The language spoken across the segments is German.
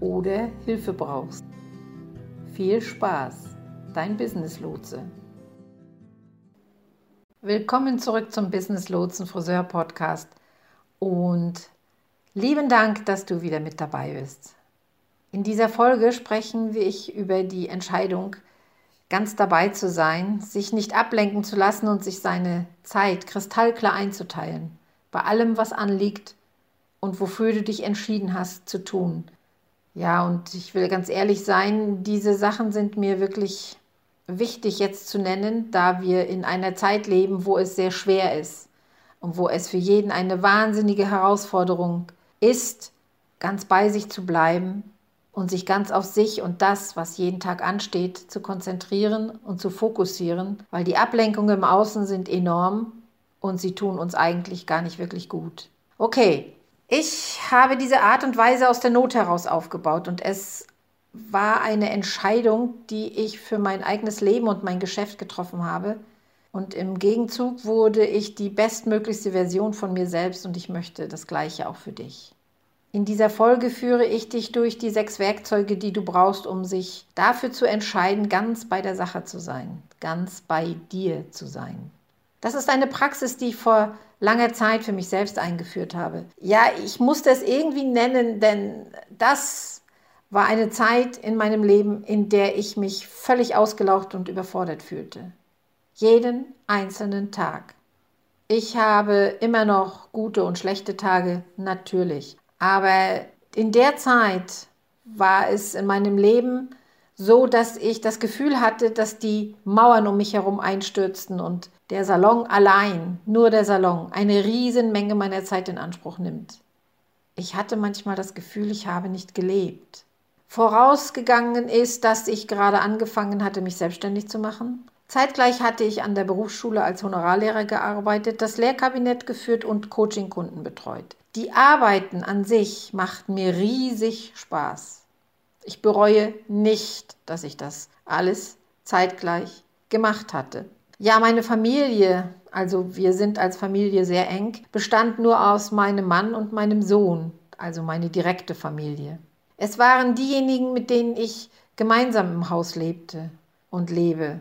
oder Hilfe brauchst. Viel Spaß, dein Business Lotse. Willkommen zurück zum Business Lotsen Friseur Podcast und lieben Dank, dass du wieder mit dabei bist. In dieser Folge sprechen wir über die Entscheidung, ganz dabei zu sein, sich nicht ablenken zu lassen und sich seine Zeit kristallklar einzuteilen, bei allem, was anliegt und wofür du dich entschieden hast zu tun, ja, und ich will ganz ehrlich sein, diese Sachen sind mir wirklich wichtig jetzt zu nennen, da wir in einer Zeit leben, wo es sehr schwer ist und wo es für jeden eine wahnsinnige Herausforderung ist, ganz bei sich zu bleiben und sich ganz auf sich und das, was jeden Tag ansteht, zu konzentrieren und zu fokussieren, weil die Ablenkungen im Außen sind enorm und sie tun uns eigentlich gar nicht wirklich gut. Okay, ich habe diese Art und Weise aus der Not heraus aufgebaut und es war eine Entscheidung, die ich für mein eigenes Leben und mein Geschäft getroffen habe. Und im Gegenzug wurde ich die bestmöglichste Version von mir selbst und ich möchte das Gleiche auch für dich. In dieser Folge führe ich dich durch die sechs Werkzeuge, die du brauchst, um sich dafür zu entscheiden, ganz bei der Sache zu sein, ganz bei dir zu sein. Das ist eine Praxis, die ich vor langer Zeit für mich selbst eingeführt habe. Ja, ich musste es irgendwie nennen, denn das war eine Zeit in meinem Leben, in der ich mich völlig ausgelaucht und überfordert fühlte. Jeden einzelnen Tag. Ich habe immer noch gute und schlechte Tage, natürlich. Aber in der Zeit war es in meinem Leben so, dass ich das Gefühl hatte, dass die Mauern um mich herum einstürzten und der Salon allein, nur der Salon, eine Riesenmenge meiner Zeit in Anspruch nimmt. Ich hatte manchmal das Gefühl, ich habe nicht gelebt. Vorausgegangen ist, dass ich gerade angefangen hatte, mich selbstständig zu machen. Zeitgleich hatte ich an der Berufsschule als Honorarlehrer gearbeitet, das Lehrkabinett geführt und Coachingkunden betreut. Die Arbeiten an sich machten mir riesig Spaß. Ich bereue nicht, dass ich das alles zeitgleich gemacht hatte. Ja, meine Familie, also wir sind als Familie sehr eng, bestand nur aus meinem Mann und meinem Sohn, also meine direkte Familie. Es waren diejenigen, mit denen ich gemeinsam im Haus lebte und lebe.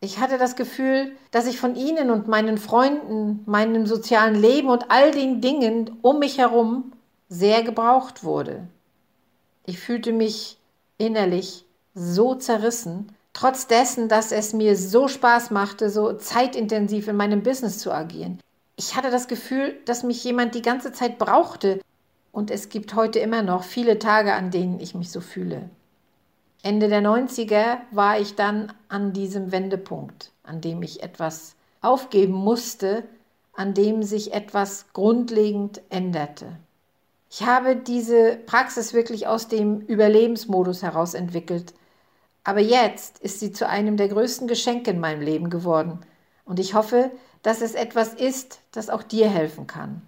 Ich hatte das Gefühl, dass ich von ihnen und meinen Freunden, meinem sozialen Leben und all den Dingen um mich herum sehr gebraucht wurde. Ich fühlte mich innerlich so zerrissen, Trotz dessen, dass es mir so Spaß machte, so zeitintensiv in meinem Business zu agieren. Ich hatte das Gefühl, dass mich jemand die ganze Zeit brauchte. Und es gibt heute immer noch viele Tage, an denen ich mich so fühle. Ende der 90er war ich dann an diesem Wendepunkt, an dem ich etwas aufgeben musste, an dem sich etwas grundlegend änderte. Ich habe diese Praxis wirklich aus dem Überlebensmodus heraus entwickelt, aber jetzt ist sie zu einem der größten Geschenke in meinem Leben geworden. Und ich hoffe, dass es etwas ist, das auch dir helfen kann.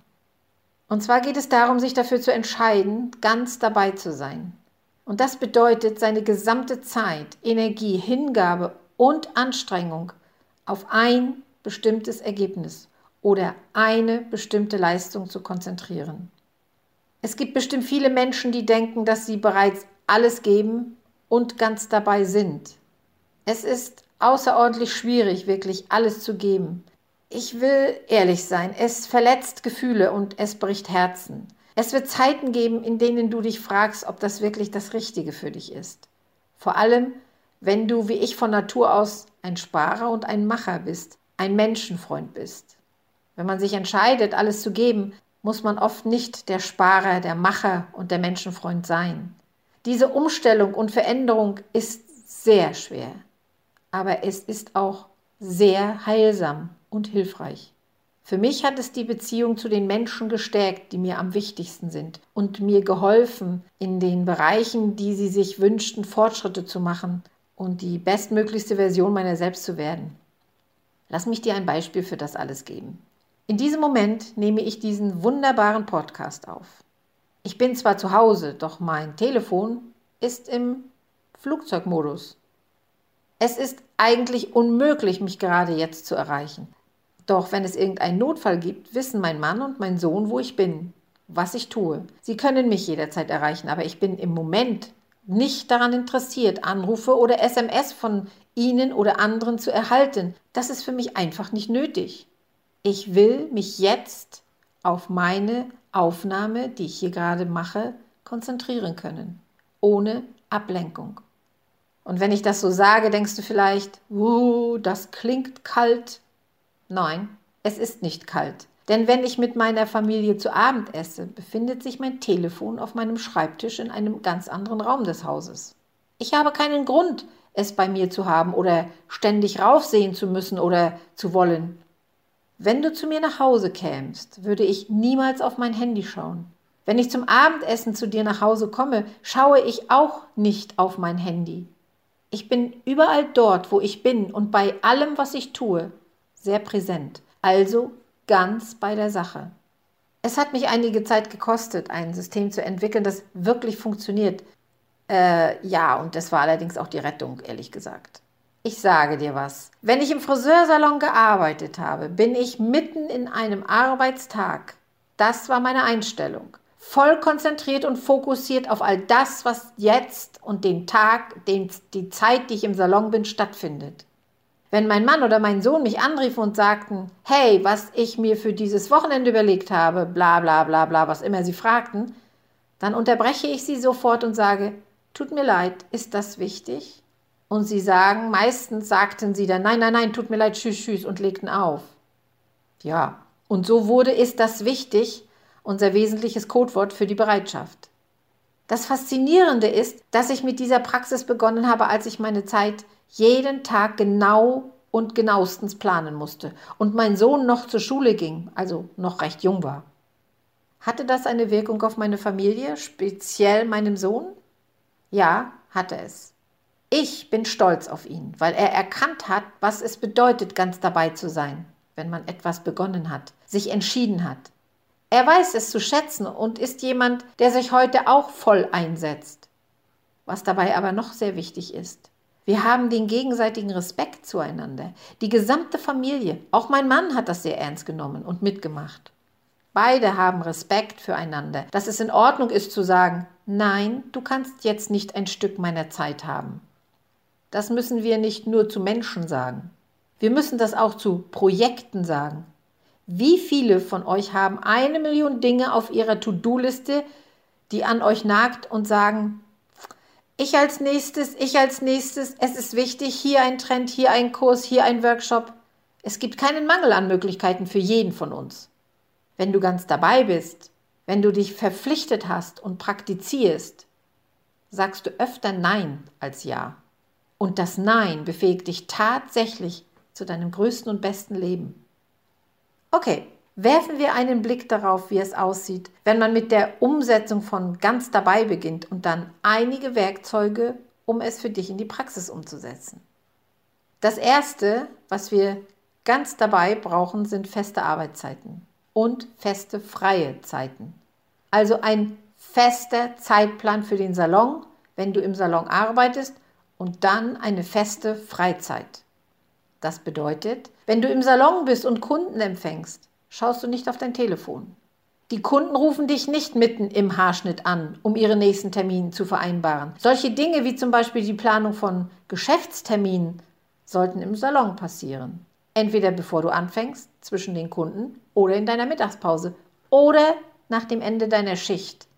Und zwar geht es darum, sich dafür zu entscheiden, ganz dabei zu sein. Und das bedeutet, seine gesamte Zeit, Energie, Hingabe und Anstrengung auf ein bestimmtes Ergebnis oder eine bestimmte Leistung zu konzentrieren. Es gibt bestimmt viele Menschen, die denken, dass sie bereits alles geben und ganz dabei sind. Es ist außerordentlich schwierig, wirklich alles zu geben. Ich will ehrlich sein, es verletzt Gefühle und es bricht Herzen. Es wird Zeiten geben, in denen du dich fragst, ob das wirklich das Richtige für dich ist. Vor allem, wenn du wie ich von Natur aus ein Sparer und ein Macher bist, ein Menschenfreund bist. Wenn man sich entscheidet, alles zu geben, muss man oft nicht der Sparer, der Macher und der Menschenfreund sein. Diese Umstellung und Veränderung ist sehr schwer, aber es ist auch sehr heilsam und hilfreich. Für mich hat es die Beziehung zu den Menschen gestärkt, die mir am wichtigsten sind und mir geholfen, in den Bereichen, die sie sich wünschten, Fortschritte zu machen und die bestmöglichste Version meiner selbst zu werden. Lass mich dir ein Beispiel für das alles geben. In diesem Moment nehme ich diesen wunderbaren Podcast auf. Ich bin zwar zu Hause, doch mein Telefon ist im Flugzeugmodus. Es ist eigentlich unmöglich, mich gerade jetzt zu erreichen. Doch wenn es irgendeinen Notfall gibt, wissen mein Mann und mein Sohn, wo ich bin, was ich tue. Sie können mich jederzeit erreichen, aber ich bin im Moment nicht daran interessiert, Anrufe oder SMS von Ihnen oder anderen zu erhalten. Das ist für mich einfach nicht nötig. Ich will mich jetzt auf meine Aufnahme, die ich hier gerade mache, konzentrieren können, ohne Ablenkung. Und wenn ich das so sage, denkst du vielleicht, uh, das klingt kalt. Nein, es ist nicht kalt. Denn wenn ich mit meiner Familie zu Abend esse, befindet sich mein Telefon auf meinem Schreibtisch in einem ganz anderen Raum des Hauses. Ich habe keinen Grund, es bei mir zu haben oder ständig raufsehen zu müssen oder zu wollen. Wenn du zu mir nach Hause kämst, würde ich niemals auf mein Handy schauen. Wenn ich zum Abendessen zu dir nach Hause komme, schaue ich auch nicht auf mein Handy. Ich bin überall dort, wo ich bin und bei allem, was ich tue, sehr präsent. Also ganz bei der Sache. Es hat mich einige Zeit gekostet, ein System zu entwickeln, das wirklich funktioniert. Äh, ja, und das war allerdings auch die Rettung, ehrlich gesagt. Ich sage dir was. Wenn ich im Friseursalon gearbeitet habe, bin ich mitten in einem Arbeitstag. Das war meine Einstellung. Voll konzentriert und fokussiert auf all das, was jetzt und den Tag, den, die Zeit, die ich im Salon bin, stattfindet. Wenn mein Mann oder mein Sohn mich anriefen und sagten, hey, was ich mir für dieses Wochenende überlegt habe, bla bla bla bla, was immer sie fragten, dann unterbreche ich sie sofort und sage, tut mir leid, ist das wichtig? Und sie sagen, meistens sagten sie dann, nein, nein, nein, tut mir leid, tschüss, tschüss und legten auf. Ja, und so wurde ist das wichtig, unser wesentliches Codewort für die Bereitschaft. Das Faszinierende ist, dass ich mit dieser Praxis begonnen habe, als ich meine Zeit jeden Tag genau und genauestens planen musste und mein Sohn noch zur Schule ging, also noch recht jung war. Hatte das eine Wirkung auf meine Familie, speziell meinem Sohn? Ja, hatte es. Ich bin stolz auf ihn, weil er erkannt hat, was es bedeutet, ganz dabei zu sein, wenn man etwas begonnen hat, sich entschieden hat. Er weiß es zu schätzen und ist jemand, der sich heute auch voll einsetzt. Was dabei aber noch sehr wichtig ist. Wir haben den gegenseitigen Respekt zueinander. Die gesamte Familie, auch mein Mann hat das sehr ernst genommen und mitgemacht. Beide haben Respekt füreinander, dass es in Ordnung ist zu sagen, nein, du kannst jetzt nicht ein Stück meiner Zeit haben. Das müssen wir nicht nur zu Menschen sagen. Wir müssen das auch zu Projekten sagen. Wie viele von euch haben eine Million Dinge auf ihrer To-Do-Liste, die an euch nagt und sagen, ich als nächstes, ich als nächstes, es ist wichtig, hier ein Trend, hier ein Kurs, hier ein Workshop. Es gibt keinen Mangel an Möglichkeiten für jeden von uns. Wenn du ganz dabei bist, wenn du dich verpflichtet hast und praktizierst, sagst du öfter Nein als Ja. Und das Nein befähigt dich tatsächlich zu deinem größten und besten Leben. Okay, werfen wir einen Blick darauf, wie es aussieht, wenn man mit der Umsetzung von ganz dabei beginnt und dann einige Werkzeuge, um es für dich in die Praxis umzusetzen. Das Erste, was wir ganz dabei brauchen, sind feste Arbeitszeiten und feste freie Zeiten. Also ein fester Zeitplan für den Salon, wenn du im Salon arbeitest und dann eine feste Freizeit. Das bedeutet, wenn du im Salon bist und Kunden empfängst, schaust du nicht auf dein Telefon. Die Kunden rufen dich nicht mitten im Haarschnitt an, um ihre nächsten Termine zu vereinbaren. Solche Dinge wie zum Beispiel die Planung von Geschäftsterminen sollten im Salon passieren. Entweder bevor du anfängst, zwischen den Kunden oder in deiner Mittagspause oder nach dem Ende deiner Schicht.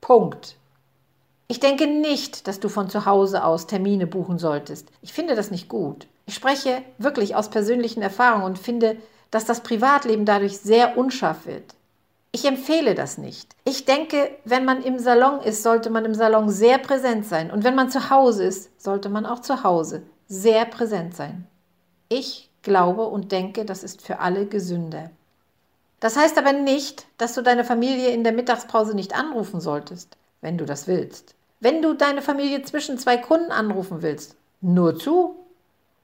Punkt. Ich denke nicht, dass du von zu Hause aus Termine buchen solltest. Ich finde das nicht gut. Ich spreche wirklich aus persönlichen Erfahrungen und finde, dass das Privatleben dadurch sehr unscharf wird. Ich empfehle das nicht. Ich denke, wenn man im Salon ist, sollte man im Salon sehr präsent sein. Und wenn man zu Hause ist, sollte man auch zu Hause sehr präsent sein. Ich glaube und denke, das ist für alle gesünder. Das heißt aber nicht, dass du deine Familie in der Mittagspause nicht anrufen solltest, wenn du das willst. Wenn du deine Familie zwischen zwei Kunden anrufen willst, nur zu.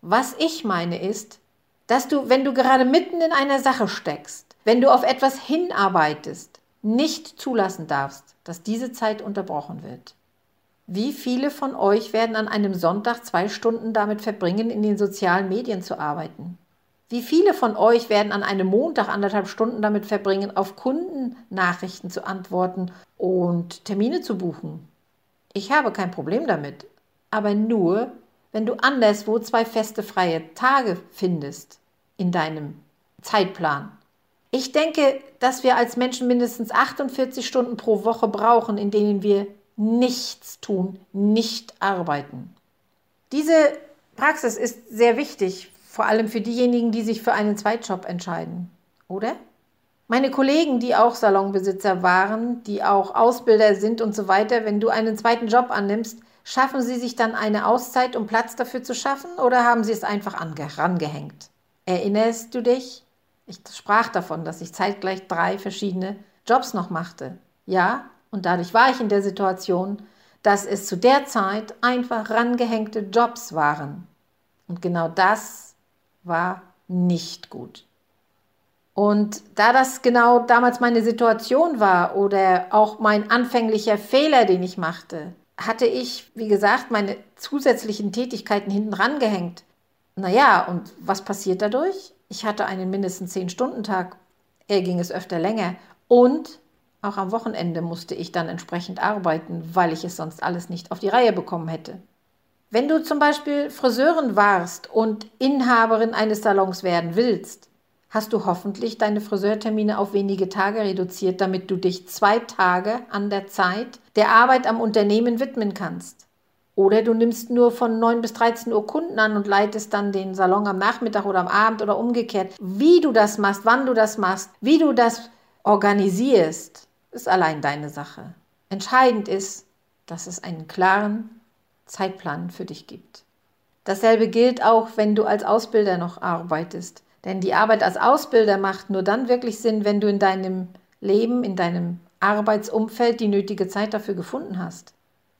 Was ich meine ist, dass du, wenn du gerade mitten in einer Sache steckst, wenn du auf etwas hinarbeitest, nicht zulassen darfst, dass diese Zeit unterbrochen wird. Wie viele von euch werden an einem Sonntag zwei Stunden damit verbringen, in den sozialen Medien zu arbeiten? Wie viele von euch werden an einem Montag anderthalb Stunden damit verbringen, auf Kundennachrichten zu antworten und Termine zu buchen? Ich habe kein Problem damit, aber nur, wenn du anderswo zwei feste freie Tage findest in deinem Zeitplan. Ich denke, dass wir als Menschen mindestens 48 Stunden pro Woche brauchen, in denen wir nichts tun, nicht arbeiten. Diese Praxis ist sehr wichtig, vor allem für diejenigen, die sich für einen Zweitjob entscheiden, oder? Meine Kollegen, die auch Salonbesitzer waren, die auch Ausbilder sind und so weiter, wenn du einen zweiten Job annimmst, schaffen sie sich dann eine Auszeit, um Platz dafür zu schaffen, oder haben sie es einfach angehängt? Erinnerst du dich? Ich sprach davon, dass ich zeitgleich drei verschiedene Jobs noch machte. Ja, und dadurch war ich in der Situation, dass es zu der Zeit einfach rangehängte Jobs waren. Und genau das war nicht gut. Und da das genau damals meine Situation war oder auch mein anfänglicher Fehler, den ich machte, hatte ich, wie gesagt, meine zusätzlichen Tätigkeiten hinten rangehängt. Naja, und was passiert dadurch? Ich hatte einen mindestens 10-Stunden-Tag. Er ging es öfter länger. Und auch am Wochenende musste ich dann entsprechend arbeiten, weil ich es sonst alles nicht auf die Reihe bekommen hätte. Wenn du zum Beispiel Friseurin warst und Inhaberin eines Salons werden willst, hast du hoffentlich deine Friseurtermine auf wenige Tage reduziert, damit du dich zwei Tage an der Zeit der Arbeit am Unternehmen widmen kannst. Oder du nimmst nur von 9 bis 13 Uhr Kunden an und leitest dann den Salon am Nachmittag oder am Abend oder umgekehrt. Wie du das machst, wann du das machst, wie du das organisierst, ist allein deine Sache. Entscheidend ist, dass es einen klaren Zeitplan für dich gibt. Dasselbe gilt auch, wenn du als Ausbilder noch arbeitest. Denn die Arbeit als Ausbilder macht nur dann wirklich Sinn, wenn du in deinem Leben, in deinem Arbeitsumfeld die nötige Zeit dafür gefunden hast.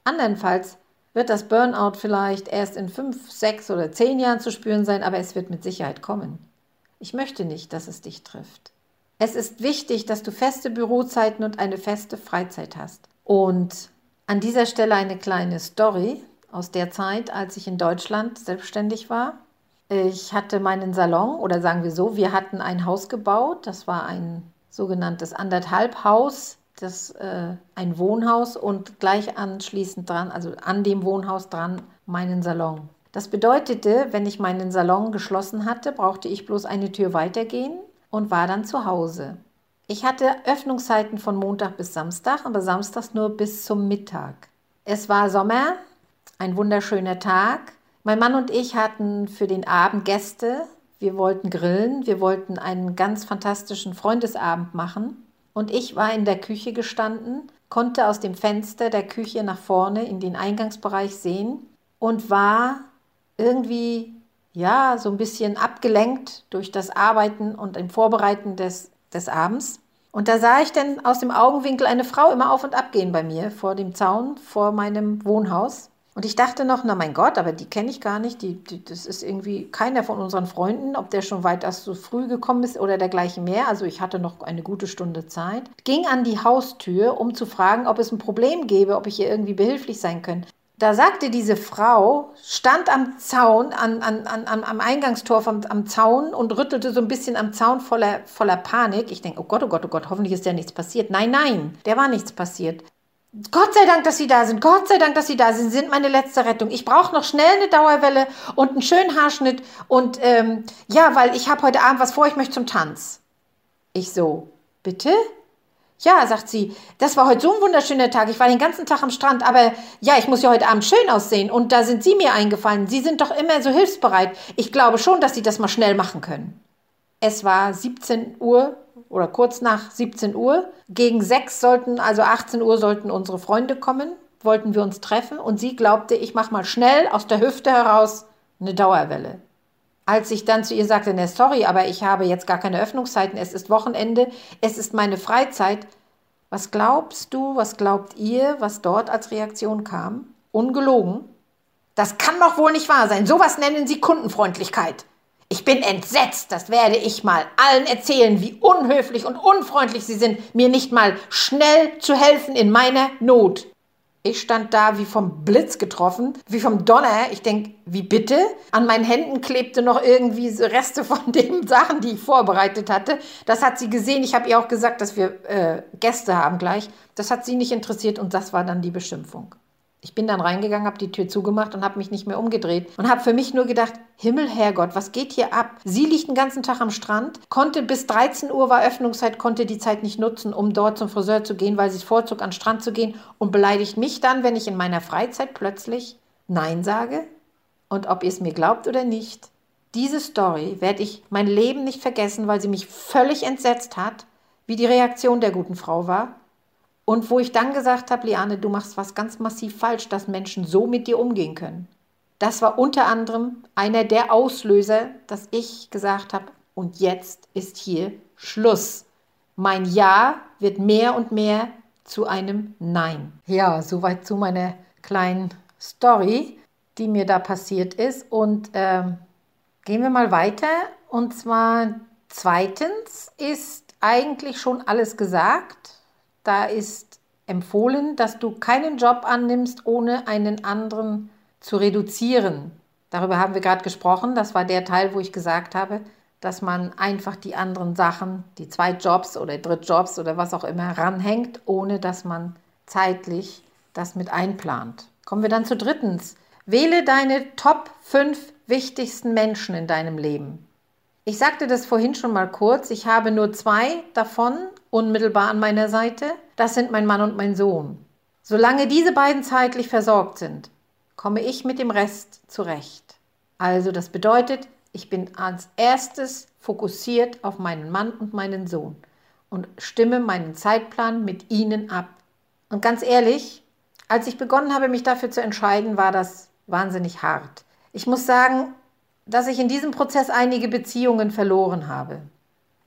Andernfalls wird das Burnout vielleicht erst in fünf, sechs oder zehn Jahren zu spüren sein, aber es wird mit Sicherheit kommen. Ich möchte nicht, dass es dich trifft. Es ist wichtig, dass du feste Bürozeiten und eine feste Freizeit hast. Und an dieser Stelle eine kleine Story aus der Zeit, als ich in Deutschland selbstständig war. Ich hatte meinen Salon oder sagen wir so, wir hatten ein Haus gebaut. Das war ein sogenanntes Anderthalbhaus, das äh, ein Wohnhaus und gleich anschließend dran, also an dem Wohnhaus dran, meinen Salon. Das bedeutete, wenn ich meinen Salon geschlossen hatte, brauchte ich bloß eine Tür weitergehen und war dann zu Hause. Ich hatte Öffnungszeiten von Montag bis Samstag, aber samstags nur bis zum Mittag. Es war Sommer, ein wunderschöner Tag. Mein Mann und ich hatten für den Abend Gäste. Wir wollten grillen, wir wollten einen ganz fantastischen Freundesabend machen. Und ich war in der Küche gestanden, konnte aus dem Fenster der Küche nach vorne in den Eingangsbereich sehen und war irgendwie ja, so ein bisschen abgelenkt durch das Arbeiten und im Vorbereiten des, des Abends. Und da sah ich dann aus dem Augenwinkel eine Frau immer auf und ab gehen bei mir vor dem Zaun, vor meinem Wohnhaus. Und ich dachte noch, na mein Gott, aber die kenne ich gar nicht. Die, die, das ist irgendwie keiner von unseren Freunden, ob der schon weit erst so früh gekommen ist oder dergleichen mehr. Also ich hatte noch eine gute Stunde Zeit. Ging an die Haustür, um zu fragen, ob es ein Problem gäbe, ob ich ihr irgendwie behilflich sein könnte da sagte diese Frau, stand am Zaun, an, an, an, am Eingangstor vom, am Zaun und rüttelte so ein bisschen am Zaun voller, voller Panik. Ich denke, oh Gott, oh Gott, oh Gott, hoffentlich ist ja nichts passiert. Nein, nein, der war nichts passiert. Gott sei Dank, dass Sie da sind. Gott sei Dank, dass Sie da sind. Sie sind meine letzte Rettung. Ich brauche noch schnell eine Dauerwelle und einen schönen Haarschnitt. Und ähm, ja, weil ich habe heute Abend was vor, ich möchte zum Tanz. Ich so, bitte? Ja, sagt sie, das war heute so ein wunderschöner Tag. Ich war den ganzen Tag am Strand, aber ja, ich muss ja heute Abend schön aussehen. Und da sind Sie mir eingefallen. Sie sind doch immer so hilfsbereit. Ich glaube schon, dass Sie das mal schnell machen können. Es war 17 Uhr oder kurz nach 17 Uhr. Gegen 6 sollten, also 18 Uhr sollten unsere Freunde kommen, wollten wir uns treffen. Und sie glaubte, ich mache mal schnell aus der Hüfte heraus eine Dauerwelle. Als ich dann zu ihr sagte, ne, sorry, aber ich habe jetzt gar keine Öffnungszeiten, es ist Wochenende, es ist meine Freizeit. Was glaubst du, was glaubt ihr, was dort als Reaktion kam? Ungelogen? Das kann doch wohl nicht wahr sein. Sowas nennen Sie Kundenfreundlichkeit. Ich bin entsetzt, das werde ich mal allen erzählen, wie unhöflich und unfreundlich Sie sind, mir nicht mal schnell zu helfen in meiner Not. Ich stand da wie vom Blitz getroffen, wie vom Donner. Ich denke, wie bitte? An meinen Händen klebte noch irgendwie so Reste von den Sachen, die ich vorbereitet hatte. Das hat sie gesehen. Ich habe ihr auch gesagt, dass wir äh, Gäste haben gleich. Das hat sie nicht interessiert und das war dann die Beschimpfung. Ich bin dann reingegangen, habe die Tür zugemacht und habe mich nicht mehr umgedreht und habe für mich nur gedacht, Himmel, Herrgott, was geht hier ab? Sie liegt den ganzen Tag am Strand, konnte bis 13 Uhr war Öffnungszeit, konnte die Zeit nicht nutzen, um dort zum Friseur zu gehen, weil sie es vorzog, an den Strand zu gehen und beleidigt mich dann, wenn ich in meiner Freizeit plötzlich Nein sage? Und ob ihr es mir glaubt oder nicht, diese Story werde ich mein Leben nicht vergessen, weil sie mich völlig entsetzt hat, wie die Reaktion der guten Frau war und wo ich dann gesagt habe, Liane, du machst was ganz massiv falsch, dass Menschen so mit dir umgehen können. Das war unter anderem einer der Auslöser, dass ich gesagt habe, und jetzt ist hier Schluss. Mein Ja wird mehr und mehr zu einem Nein. Ja, soweit zu meiner kleinen Story, die mir da passiert ist. Und äh, gehen wir mal weiter. Und zwar zweitens ist eigentlich schon alles gesagt. Da ist empfohlen, dass du keinen Job annimmst, ohne einen anderen zu reduzieren. Darüber haben wir gerade gesprochen. Das war der Teil, wo ich gesagt habe, dass man einfach die anderen Sachen, die zwei Jobs oder Drittjobs oder was auch immer, ranhängt, ohne dass man zeitlich das mit einplant. Kommen wir dann zu drittens. Wähle deine Top 5 wichtigsten Menschen in deinem Leben. Ich sagte das vorhin schon mal kurz. Ich habe nur zwei davon unmittelbar an meiner Seite. Das sind mein Mann und mein Sohn. Solange diese beiden zeitlich versorgt sind, komme ich mit dem Rest zurecht. Also das bedeutet, ich bin als erstes fokussiert auf meinen Mann und meinen Sohn und stimme meinen Zeitplan mit ihnen ab. Und ganz ehrlich, als ich begonnen habe, mich dafür zu entscheiden, war das wahnsinnig hart. Ich muss sagen, dass ich in diesem Prozess einige Beziehungen verloren habe.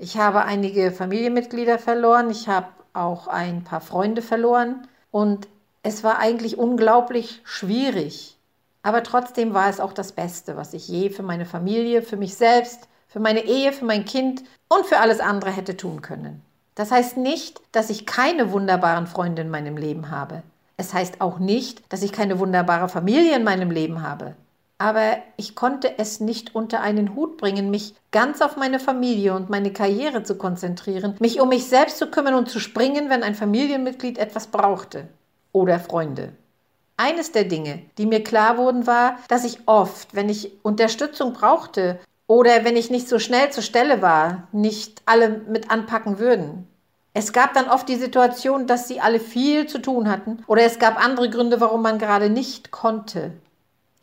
Ich habe einige Familienmitglieder verloren, ich habe auch ein paar Freunde verloren und es war eigentlich unglaublich schwierig. Aber trotzdem war es auch das Beste, was ich je für meine Familie, für mich selbst, für meine Ehe, für mein Kind und für alles andere hätte tun können. Das heißt nicht, dass ich keine wunderbaren Freunde in meinem Leben habe. Es heißt auch nicht, dass ich keine wunderbare Familie in meinem Leben habe aber ich konnte es nicht unter einen Hut bringen, mich ganz auf meine Familie und meine Karriere zu konzentrieren, mich um mich selbst zu kümmern und zu springen, wenn ein Familienmitglied etwas brauchte oder Freunde. Eines der Dinge, die mir klar wurden, war, dass ich oft, wenn ich Unterstützung brauchte oder wenn ich nicht so schnell zur Stelle war, nicht alle mit anpacken würden. Es gab dann oft die Situation, dass sie alle viel zu tun hatten oder es gab andere Gründe, warum man gerade nicht konnte.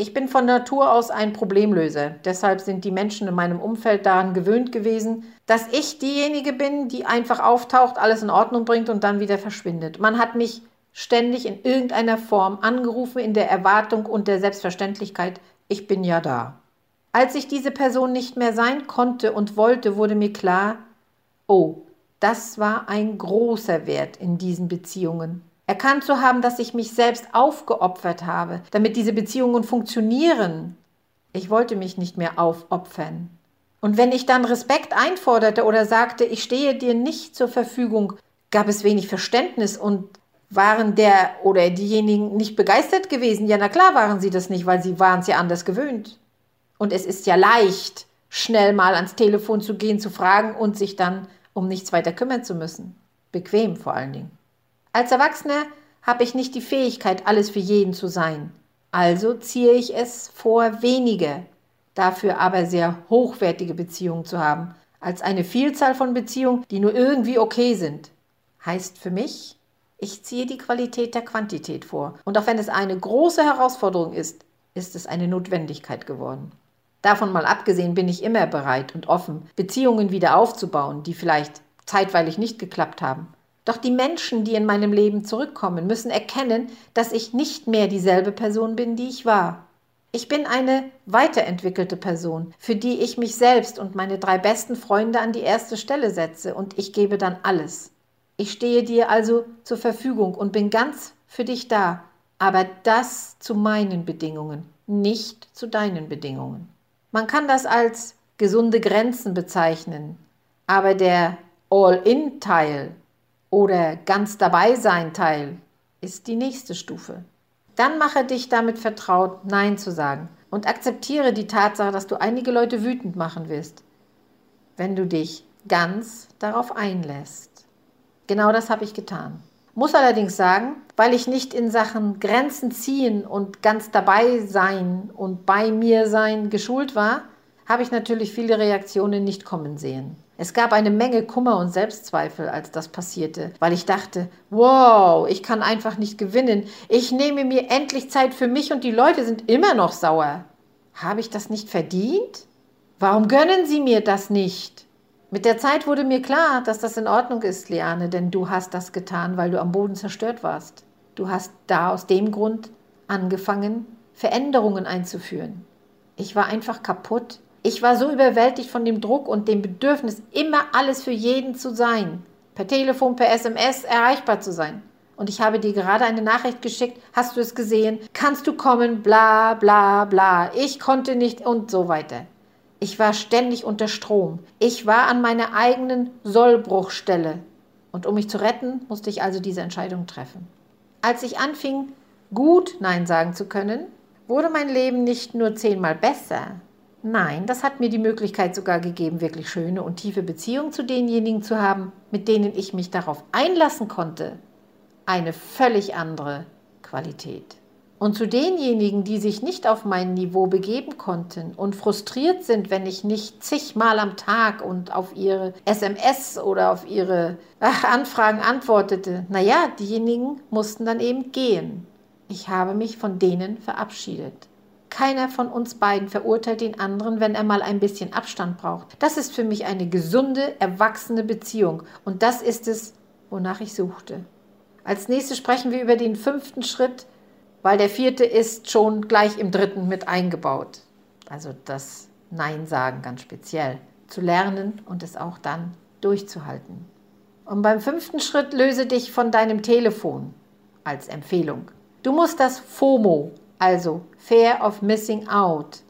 Ich bin von Natur aus ein Problemlöser. Deshalb sind die Menschen in meinem Umfeld daran gewöhnt gewesen, dass ich diejenige bin, die einfach auftaucht, alles in Ordnung bringt und dann wieder verschwindet. Man hat mich ständig in irgendeiner Form angerufen in der Erwartung und der Selbstverständlichkeit, ich bin ja da. Als ich diese Person nicht mehr sein konnte und wollte, wurde mir klar, oh, das war ein großer Wert in diesen Beziehungen. Erkannt zu haben, dass ich mich selbst aufgeopfert habe, damit diese Beziehungen funktionieren. Ich wollte mich nicht mehr aufopfern. Und wenn ich dann Respekt einforderte oder sagte, ich stehe dir nicht zur Verfügung, gab es wenig Verständnis und waren der oder diejenigen nicht begeistert gewesen? Ja, na klar waren sie das nicht, weil sie waren es ja anders gewöhnt. Und es ist ja leicht, schnell mal ans Telefon zu gehen, zu fragen und sich dann um nichts weiter kümmern zu müssen. Bequem vor allen Dingen. Als Erwachsener habe ich nicht die Fähigkeit, alles für jeden zu sein. Also ziehe ich es vor, wenige, dafür aber sehr hochwertige Beziehungen zu haben, als eine Vielzahl von Beziehungen, die nur irgendwie okay sind. heißt für mich, ich ziehe die Qualität der Quantität vor. Und auch wenn es eine große Herausforderung ist, ist es eine Notwendigkeit geworden. Davon mal abgesehen bin ich immer bereit und offen, Beziehungen wieder aufzubauen, die vielleicht zeitweilig nicht geklappt haben. Doch die Menschen, die in meinem Leben zurückkommen, müssen erkennen, dass ich nicht mehr dieselbe Person bin, die ich war. Ich bin eine weiterentwickelte Person, für die ich mich selbst und meine drei besten Freunde an die erste Stelle setze und ich gebe dann alles. Ich stehe dir also zur Verfügung und bin ganz für dich da, aber das zu meinen Bedingungen, nicht zu deinen Bedingungen. Man kann das als gesunde Grenzen bezeichnen, aber der All-in-Teil oder ganz dabei sein Teil ist die nächste Stufe. Dann mache dich damit vertraut, Nein zu sagen und akzeptiere die Tatsache, dass du einige Leute wütend machen wirst, wenn du dich ganz darauf einlässt. Genau das habe ich getan. Muss allerdings sagen, weil ich nicht in Sachen Grenzen ziehen und ganz dabei sein und bei mir sein geschult war, habe ich natürlich viele Reaktionen nicht kommen sehen. Es gab eine Menge Kummer und Selbstzweifel, als das passierte, weil ich dachte, wow, ich kann einfach nicht gewinnen. Ich nehme mir endlich Zeit für mich und die Leute sind immer noch sauer. Habe ich das nicht verdient? Warum gönnen sie mir das nicht? Mit der Zeit wurde mir klar, dass das in Ordnung ist, Liane, denn du hast das getan, weil du am Boden zerstört warst. Du hast da aus dem Grund angefangen, Veränderungen einzuführen. Ich war einfach kaputt. Ich war so überwältigt von dem Druck und dem Bedürfnis, immer alles für jeden zu sein. Per Telefon, per SMS erreichbar zu sein. Und ich habe dir gerade eine Nachricht geschickt. Hast du es gesehen? Kannst du kommen? Bla, bla, bla. Ich konnte nicht und so weiter. Ich war ständig unter Strom. Ich war an meiner eigenen Sollbruchstelle. Und um mich zu retten, musste ich also diese Entscheidung treffen. Als ich anfing, gut Nein sagen zu können, wurde mein Leben nicht nur zehnmal besser. Nein, das hat mir die Möglichkeit sogar gegeben, wirklich schöne und tiefe Beziehungen zu denjenigen zu haben, mit denen ich mich darauf einlassen konnte. Eine völlig andere Qualität. Und zu denjenigen, die sich nicht auf mein Niveau begeben konnten und frustriert sind, wenn ich nicht zigmal am Tag und auf ihre SMS oder auf ihre ach, Anfragen antwortete, naja, diejenigen mussten dann eben gehen. Ich habe mich von denen verabschiedet. Keiner von uns beiden verurteilt den anderen, wenn er mal ein bisschen Abstand braucht. Das ist für mich eine gesunde, erwachsene Beziehung. Und das ist es, wonach ich suchte. Als nächstes sprechen wir über den fünften Schritt, weil der vierte ist schon gleich im dritten mit eingebaut. Also das Nein sagen ganz speziell. Zu lernen und es auch dann durchzuhalten. Und beim fünften Schritt löse dich von deinem Telefon als Empfehlung. Du musst das FOMO, also Fear of Missing Out,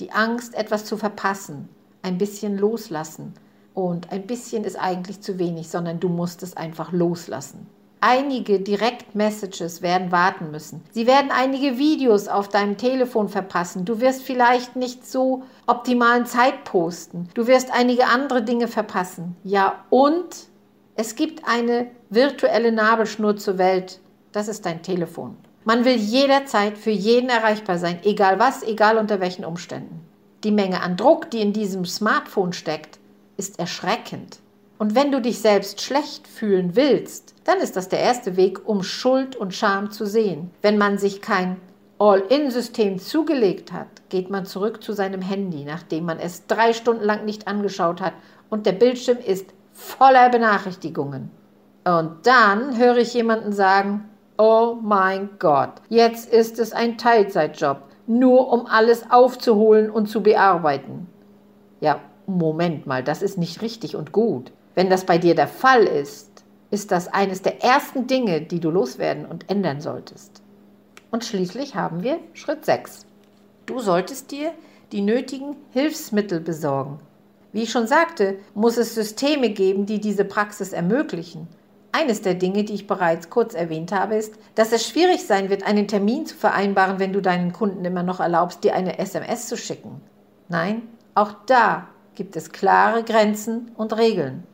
die Angst, etwas zu verpassen, ein bisschen loslassen. Und ein bisschen ist eigentlich zu wenig, sondern du musst es einfach loslassen. Einige Direct-Messages werden warten müssen. Sie werden einige Videos auf deinem Telefon verpassen. Du wirst vielleicht nicht so optimalen Zeit posten. Du wirst einige andere Dinge verpassen. Ja, und es gibt eine virtuelle Nabelschnur zur Welt. Das ist dein Telefon. Man will jederzeit für jeden erreichbar sein, egal was, egal unter welchen Umständen. Die Menge an Druck, die in diesem Smartphone steckt, ist erschreckend. Und wenn du dich selbst schlecht fühlen willst, dann ist das der erste Weg, um Schuld und Scham zu sehen. Wenn man sich kein All-in-System zugelegt hat, geht man zurück zu seinem Handy, nachdem man es drei Stunden lang nicht angeschaut hat und der Bildschirm ist voller Benachrichtigungen. Und dann höre ich jemanden sagen, oh mein Gott, jetzt ist es ein Teilzeitjob, nur um alles aufzuholen und zu bearbeiten. Ja, Moment mal, das ist nicht richtig und gut. Wenn das bei dir der Fall ist, ist das eines der ersten Dinge, die du loswerden und ändern solltest. Und schließlich haben wir Schritt 6. Du solltest dir die nötigen Hilfsmittel besorgen. Wie ich schon sagte, muss es Systeme geben, die diese Praxis ermöglichen. Eines der Dinge, die ich bereits kurz erwähnt habe, ist, dass es schwierig sein wird, einen Termin zu vereinbaren, wenn du deinen Kunden immer noch erlaubst, dir eine SMS zu schicken. Nein, auch da gibt es klare Grenzen und Regeln.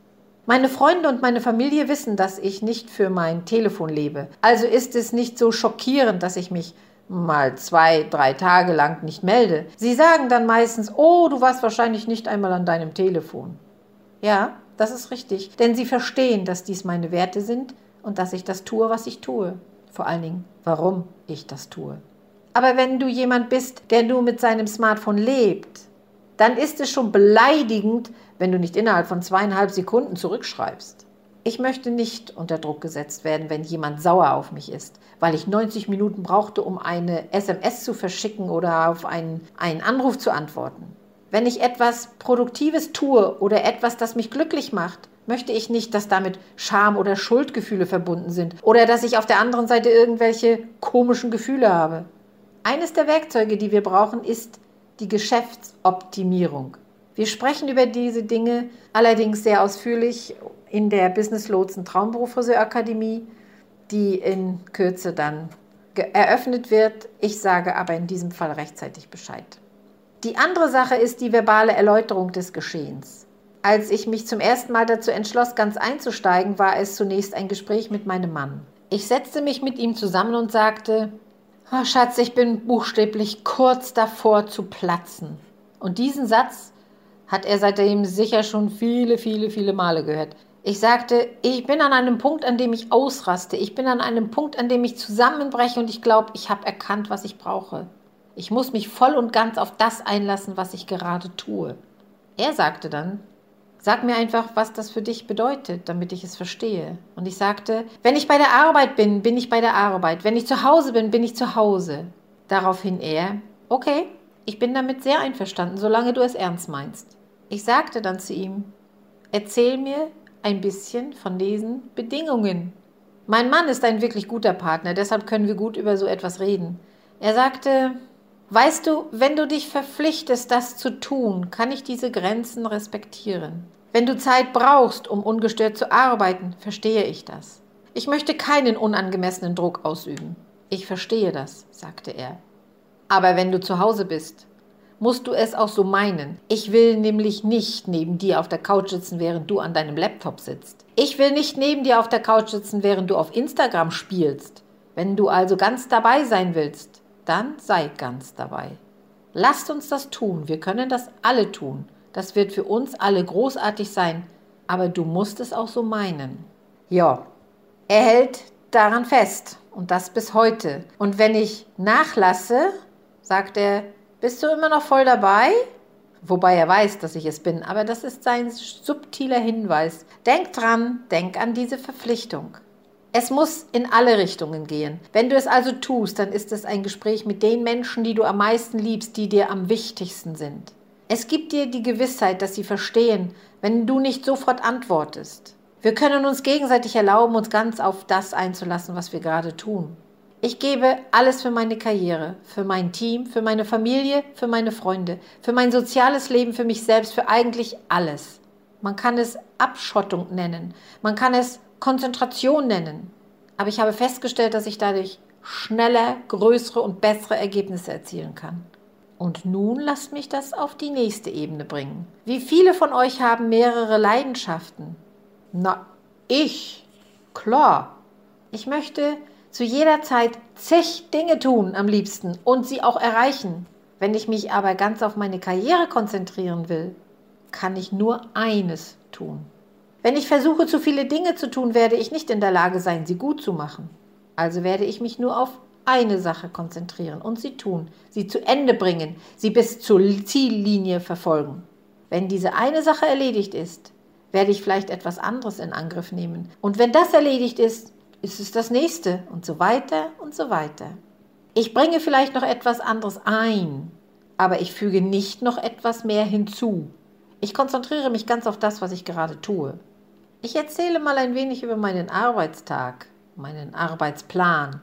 Meine Freunde und meine Familie wissen, dass ich nicht für mein Telefon lebe. Also ist es nicht so schockierend, dass ich mich mal zwei, drei Tage lang nicht melde. Sie sagen dann meistens, oh, du warst wahrscheinlich nicht einmal an deinem Telefon. Ja, das ist richtig. Denn sie verstehen, dass dies meine Werte sind und dass ich das tue, was ich tue. Vor allen Dingen, warum ich das tue. Aber wenn du jemand bist, der nur mit seinem Smartphone lebt, dann ist es schon beleidigend, wenn du nicht innerhalb von zweieinhalb Sekunden zurückschreibst. Ich möchte nicht unter Druck gesetzt werden, wenn jemand sauer auf mich ist, weil ich 90 Minuten brauchte, um eine SMS zu verschicken oder auf einen, einen Anruf zu antworten. Wenn ich etwas Produktives tue oder etwas, das mich glücklich macht, möchte ich nicht, dass damit Scham oder Schuldgefühle verbunden sind oder dass ich auf der anderen Seite irgendwelche komischen Gefühle habe. Eines der Werkzeuge, die wir brauchen, ist die Geschäftsoptimierung. Wir sprechen über diese Dinge allerdings sehr ausführlich in der Business Lotsen Traumberufsfriseur Akademie, die in Kürze dann eröffnet wird. Ich sage aber in diesem Fall rechtzeitig Bescheid. Die andere Sache ist die verbale Erläuterung des Geschehens. Als ich mich zum ersten Mal dazu entschloss, ganz einzusteigen, war es zunächst ein Gespräch mit meinem Mann. Ich setzte mich mit ihm zusammen und sagte, oh Schatz, ich bin buchstäblich kurz davor zu platzen. Und diesen Satz hat er seitdem sicher schon viele, viele, viele Male gehört. Ich sagte, ich bin an einem Punkt, an dem ich ausraste. Ich bin an einem Punkt, an dem ich zusammenbreche und ich glaube, ich habe erkannt, was ich brauche. Ich muss mich voll und ganz auf das einlassen, was ich gerade tue. Er sagte dann, sag mir einfach, was das für dich bedeutet, damit ich es verstehe. Und ich sagte, wenn ich bei der Arbeit bin, bin ich bei der Arbeit. Wenn ich zu Hause bin, bin ich zu Hause. Daraufhin er, okay, ich bin damit sehr einverstanden, solange du es ernst meinst. Ich sagte dann zu ihm, erzähl mir, ein bisschen von diesen Bedingungen. Mein Mann ist ein wirklich guter Partner, deshalb können wir gut über so etwas reden. Er sagte, weißt du, wenn du dich verpflichtest, das zu tun, kann ich diese Grenzen respektieren. Wenn du Zeit brauchst, um ungestört zu arbeiten, verstehe ich das. Ich möchte keinen unangemessenen Druck ausüben. Ich verstehe das, sagte er. Aber wenn du zu Hause bist, musst du es auch so meinen. Ich will nämlich nicht neben dir auf der Couch sitzen, während du an deinem Laptop sitzt. Ich will nicht neben dir auf der Couch sitzen, während du auf Instagram spielst. Wenn du also ganz dabei sein willst, dann sei ganz dabei. Lasst uns das tun. Wir können das alle tun. Das wird für uns alle großartig sein. Aber du musst es auch so meinen. Ja, er hält daran fest. Und das bis heute. Und wenn ich nachlasse, sagt er, bist du immer noch voll dabei? Wobei er weiß, dass ich es bin, aber das ist sein subtiler Hinweis. Denk dran, denk an diese Verpflichtung. Es muss in alle Richtungen gehen. Wenn du es also tust, dann ist es ein Gespräch mit den Menschen, die du am meisten liebst, die dir am wichtigsten sind. Es gibt dir die Gewissheit, dass sie verstehen, wenn du nicht sofort antwortest. Wir können uns gegenseitig erlauben, uns ganz auf das einzulassen, was wir gerade tun. Ich gebe alles für meine Karriere, für mein Team, für meine Familie, für meine Freunde, für mein soziales Leben, für mich selbst, für eigentlich alles. Man kann es Abschottung nennen, man kann es Konzentration nennen. Aber ich habe festgestellt, dass ich dadurch schneller, größere und bessere Ergebnisse erzielen kann. Und nun lasst mich das auf die nächste Ebene bringen. Wie viele von euch haben mehrere Leidenschaften? Na, ich. Klar. Ich möchte zu jeder Zeit zig Dinge tun am liebsten und sie auch erreichen. Wenn ich mich aber ganz auf meine Karriere konzentrieren will, kann ich nur eines tun. Wenn ich versuche, zu viele Dinge zu tun, werde ich nicht in der Lage sein, sie gut zu machen. Also werde ich mich nur auf eine Sache konzentrieren und sie tun, sie zu Ende bringen, sie bis zur Ziellinie verfolgen. Wenn diese eine Sache erledigt ist, werde ich vielleicht etwas anderes in Angriff nehmen. Und wenn das erledigt ist, ist es das nächste und so weiter und so weiter. Ich bringe vielleicht noch etwas anderes ein, aber ich füge nicht noch etwas mehr hinzu. Ich konzentriere mich ganz auf das, was ich gerade tue. Ich erzähle mal ein wenig über meinen Arbeitstag, meinen Arbeitsplan.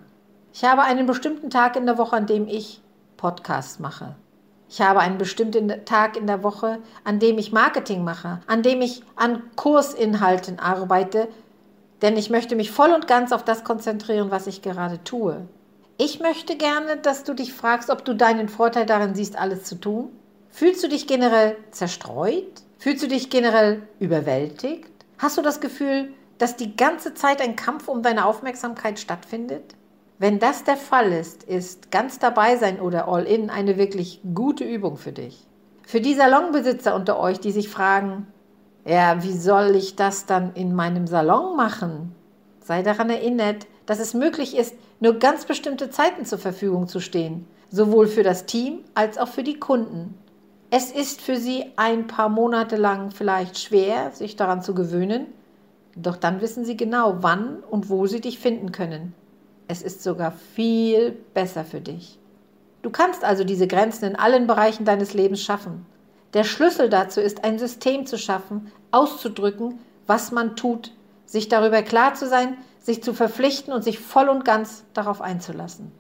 Ich habe einen bestimmten Tag in der Woche, an dem ich Podcasts mache. Ich habe einen bestimmten Tag in der Woche, an dem ich Marketing mache, an dem ich an Kursinhalten arbeite, denn ich möchte mich voll und ganz auf das konzentrieren, was ich gerade tue. Ich möchte gerne, dass du dich fragst, ob du deinen Vorteil darin siehst, alles zu tun. Fühlst du dich generell zerstreut? Fühlst du dich generell überwältigt? Hast du das Gefühl, dass die ganze Zeit ein Kampf um deine Aufmerksamkeit stattfindet? Wenn das der Fall ist, ist ganz dabei sein oder all in eine wirklich gute Übung für dich. Für die Salonbesitzer unter euch, die sich fragen, Ja, wie soll ich das dann in meinem Salon machen? Sei daran erinnert, dass es möglich ist, nur ganz bestimmte Zeiten zur Verfügung zu stehen, sowohl für das Team als auch für die Kunden. Es ist für sie ein paar Monate lang vielleicht schwer, sich daran zu gewöhnen, doch dann wissen sie genau, wann und wo sie dich finden können. Es ist sogar viel besser für dich. Du kannst also diese Grenzen in allen Bereichen deines Lebens schaffen. Der Schlüssel dazu ist, ein System zu schaffen, auszudrücken, was man tut, sich darüber klar zu sein, sich zu verpflichten und sich voll und ganz darauf einzulassen.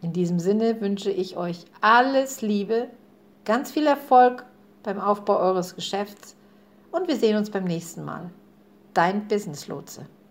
In diesem Sinne wünsche ich euch alles Liebe, ganz viel Erfolg beim Aufbau eures Geschäfts und wir sehen uns beim nächsten Mal. Dein Business Lotse.